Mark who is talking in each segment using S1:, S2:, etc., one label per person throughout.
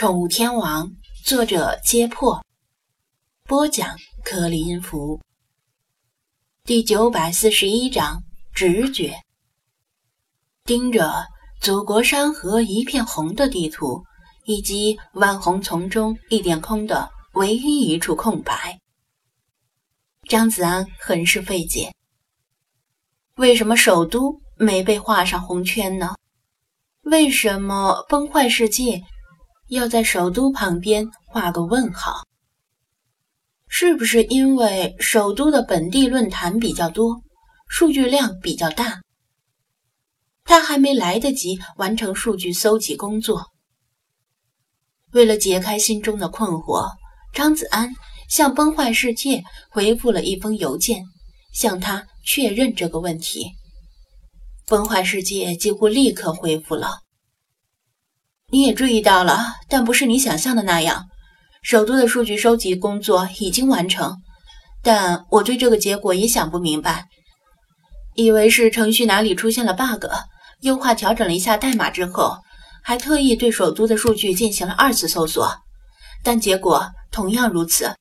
S1: 宠物天王，作者：揭破，播讲：克林音符。第九百四十一章：直觉。盯着祖国山河一片红的地图，以及万红丛中一点空的唯一一处空白，张子安很是费解：为什么首都没被画上红圈呢？为什么崩坏世界？要在首都旁边画个问号，是不是因为首都的本地论坛比较多，数据量比较大？他还没来得及完成数据搜集工作。为了解开心中的困惑，张子安向崩坏世界回复了一封邮件，向他确认这个问题。崩坏世界几乎立刻回复了。你也注意到了，但不是你想象的那样。首都的数据收集工作已经完成，但我对这个结果也想不明白。以为是程序哪里出现了 bug，优化调整了一下代码之后，还特意对首都的数据进行了二次搜索，但结果同样如此。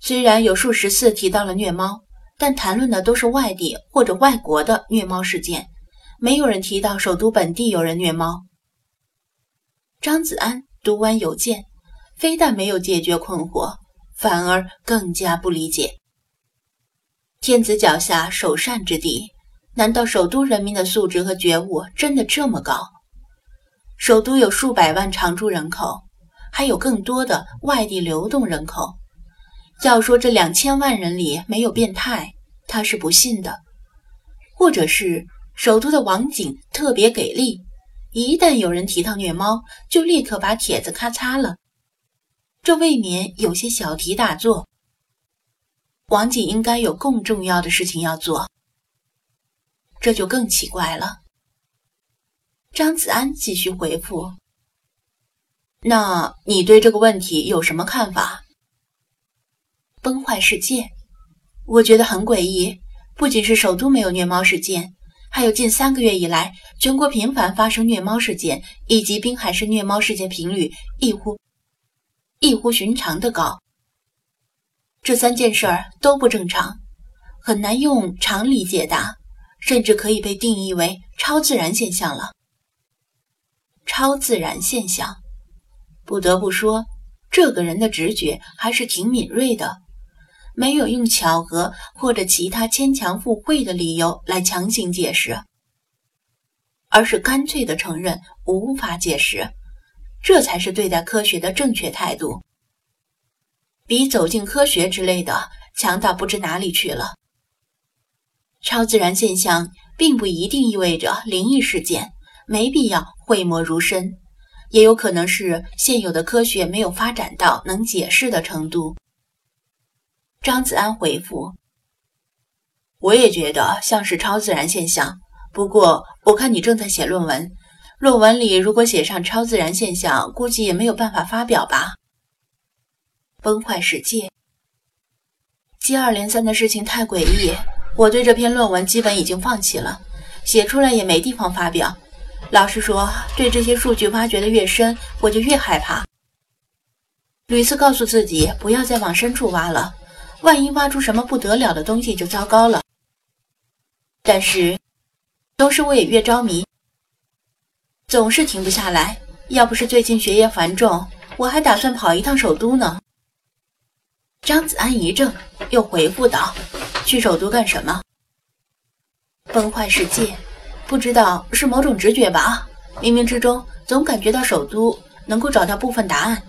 S1: 虽然有数十次提到了虐猫，但谈论的都是外地或者外国的虐猫事件，没有人提到首都本地有人虐猫。张子安读完邮件，非但没有解决困惑，反而更加不理解。天子脚下首善之地，难道首都人民的素质和觉悟真的这么高？首都有数百万常住人口，还有更多的外地流动人口。要说这两千万人里没有变态，他是不信的。或者是首都的网警特别给力？一旦有人提到虐猫，就立刻把帖子咔嚓了，这未免有些小题大做。王景应该有更重要的事情要做，这就更奇怪了。张子安继续回复：“那你对这个问题有什么看法？”崩坏世界，我觉得很诡异。不仅是首都没有虐猫事件。还有近三个月以来，全国频繁发生虐猫事件，以及滨海市虐猫事件频率异乎异乎寻常的高。这三件事儿都不正常，很难用常理解答，甚至可以被定义为超自然现象了。超自然现象，不得不说，这个人的直觉还是挺敏锐的。没有用巧合或者其他牵强附会的理由来强行解释，而是干脆的承认无法解释，这才是对待科学的正确态度。比走进科学之类的强到不知哪里去了。超自然现象并不一定意味着灵异事件，没必要讳莫如深，也有可能是现有的科学没有发展到能解释的程度。张子安回复：“我也觉得像是超自然现象，不过我看你正在写论文，论文里如果写上超自然现象，估计也没有办法发表吧。”崩坏世界，接二连三的事情太诡异，我对这篇论文基本已经放弃了，写出来也没地方发表。老实说，对这些数据挖掘的越深，我就越害怕，屡次告诉自己不要再往深处挖了。万一挖出什么不得了的东西就糟糕了。但是，同时我也越着迷，总是停不下来。要不是最近学业繁重，我还打算跑一趟首都呢。张子安一怔，又回复道：“去首都干什么？”崩坏世界，不知道是某种直觉吧？冥冥之中总感觉到首都能够找到部分答案。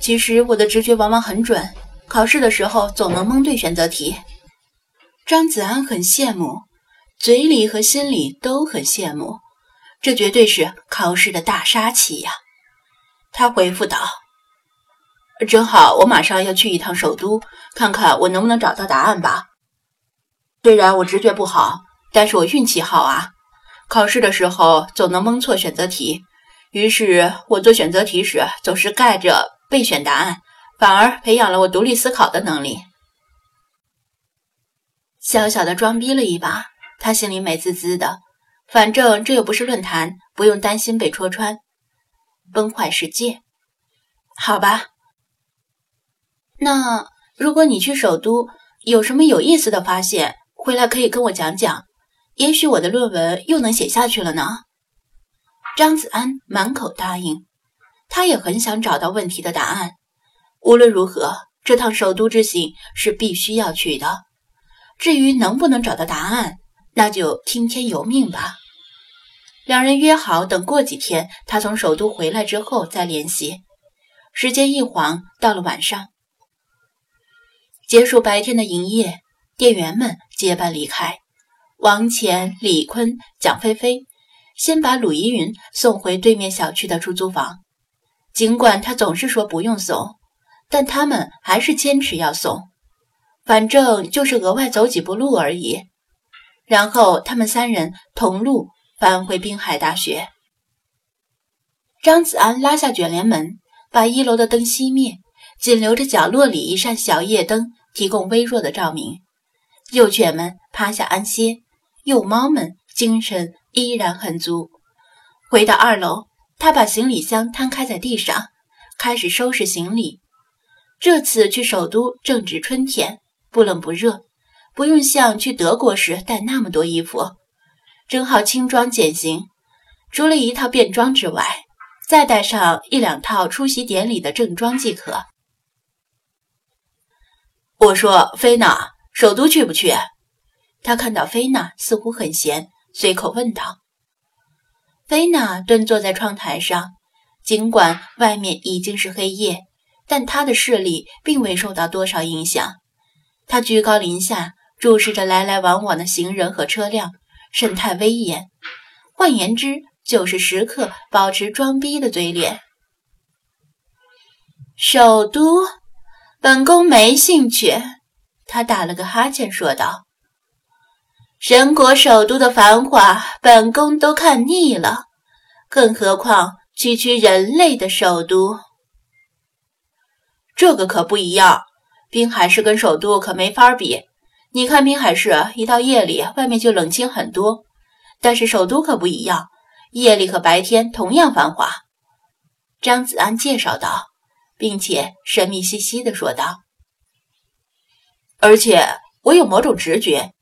S1: 其实我的直觉往往很准。考试的时候总能蒙对选择题，张子安很羡慕，嘴里和心里都很羡慕，这绝对是考试的大杀器呀！他回复道：“正好我马上要去一趟首都，看看我能不能找到答案吧。虽然我直觉不好，但是我运气好啊！考试的时候总能蒙错选择题，于是我做选择题时总是盖着备选答案。”反而培养了我独立思考的能力。小小的装逼了一把，他心里美滋滋的。反正这又不是论坛，不用担心被戳穿。崩坏世界。好吧，那如果你去首都有什么有意思的发现，回来可以跟我讲讲，也许我的论文又能写下去了呢。张子安满口答应，他也很想找到问题的答案。无论如何，这趟首都之行是必须要去的。至于能不能找到答案，那就听天由命吧。两人约好，等过几天他从首都回来之后再联系。时间一晃到了晚上，结束白天的营业，店员们结伴离开。王乾、李坤、蒋菲菲先把鲁依云送回对面小区的出租房。尽管他总是说不用送，但他们还是坚持要送，反正就是额外走几步路而已。然后他们三人同路。返回滨海大学，张子安拉下卷帘门，把一楼的灯熄灭，仅留着角落里一扇小夜灯提供微弱的照明。幼犬们趴下安歇，幼猫们精神依然很足。回到二楼，他把行李箱摊开在地上，开始收拾行李。这次去首都正值春天，不冷不热，不用像去德国时带那么多衣服。正好轻装简行，除了一套便装之外，再带上一两套出席典礼的正装即可。我说：“菲娜，首都去不去？”他看到菲娜似乎很闲，随口问道。菲娜蹲坐在窗台上，尽管外面已经是黑夜，但他的视力并未受到多少影响。他居高临下注视着来来往往的行人和车辆。神态威严，换言之，就是时刻保持装逼的嘴脸。首都，本宫没兴趣。他打了个哈欠，说道：“神国首都的繁华，本宫都看腻了，更何况区区人类的首都？这个可不一样，滨海市跟首都可没法比。”你看滨海市，一到夜里外面就冷清很多，但是首都可不一样，夜里和白天同样繁华。张子安介绍道，并且神秘兮兮地说道：“而且我有某种直觉，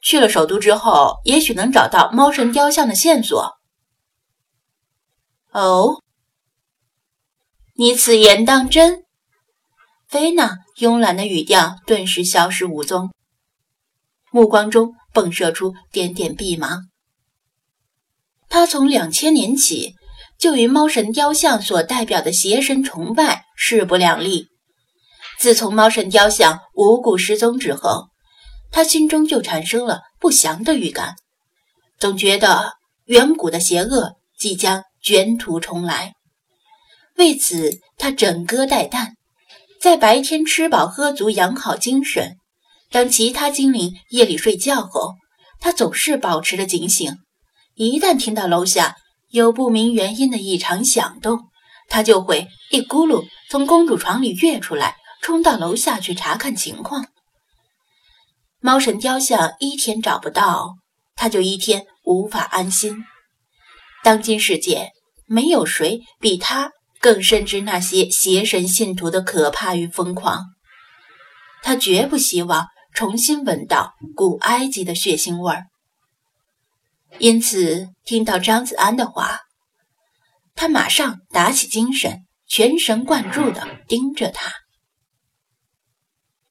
S1: 去了首都之后，也许能找到猫神雕像的线索。”哦，你此言当真？菲娜慵懒的语调顿时消失无踪。目光中迸射出点点碧芒。他从两千年起就与猫神雕像所代表的邪神崇拜势不两立。自从猫神雕像无故失踪之后，他心中就产生了不祥的预感，总觉得远古的邪恶即将卷土重来。为此，他枕戈待旦，在白天吃饱喝足，养好精神。当其他精灵夜里睡觉后，他总是保持着警醒。一旦听到楼下有不明原因的异常响动，他就会一咕噜从公主床里跃出来，冲到楼下去查看情况。猫神雕像一天找不到，他就一天无法安心。当今世界，没有谁比他更深知那些邪神信徒的可怕与疯狂。他绝不希望。重新闻到古埃及的血腥味儿，因此听到张子安的话，他马上打起精神，全神贯注地盯着他。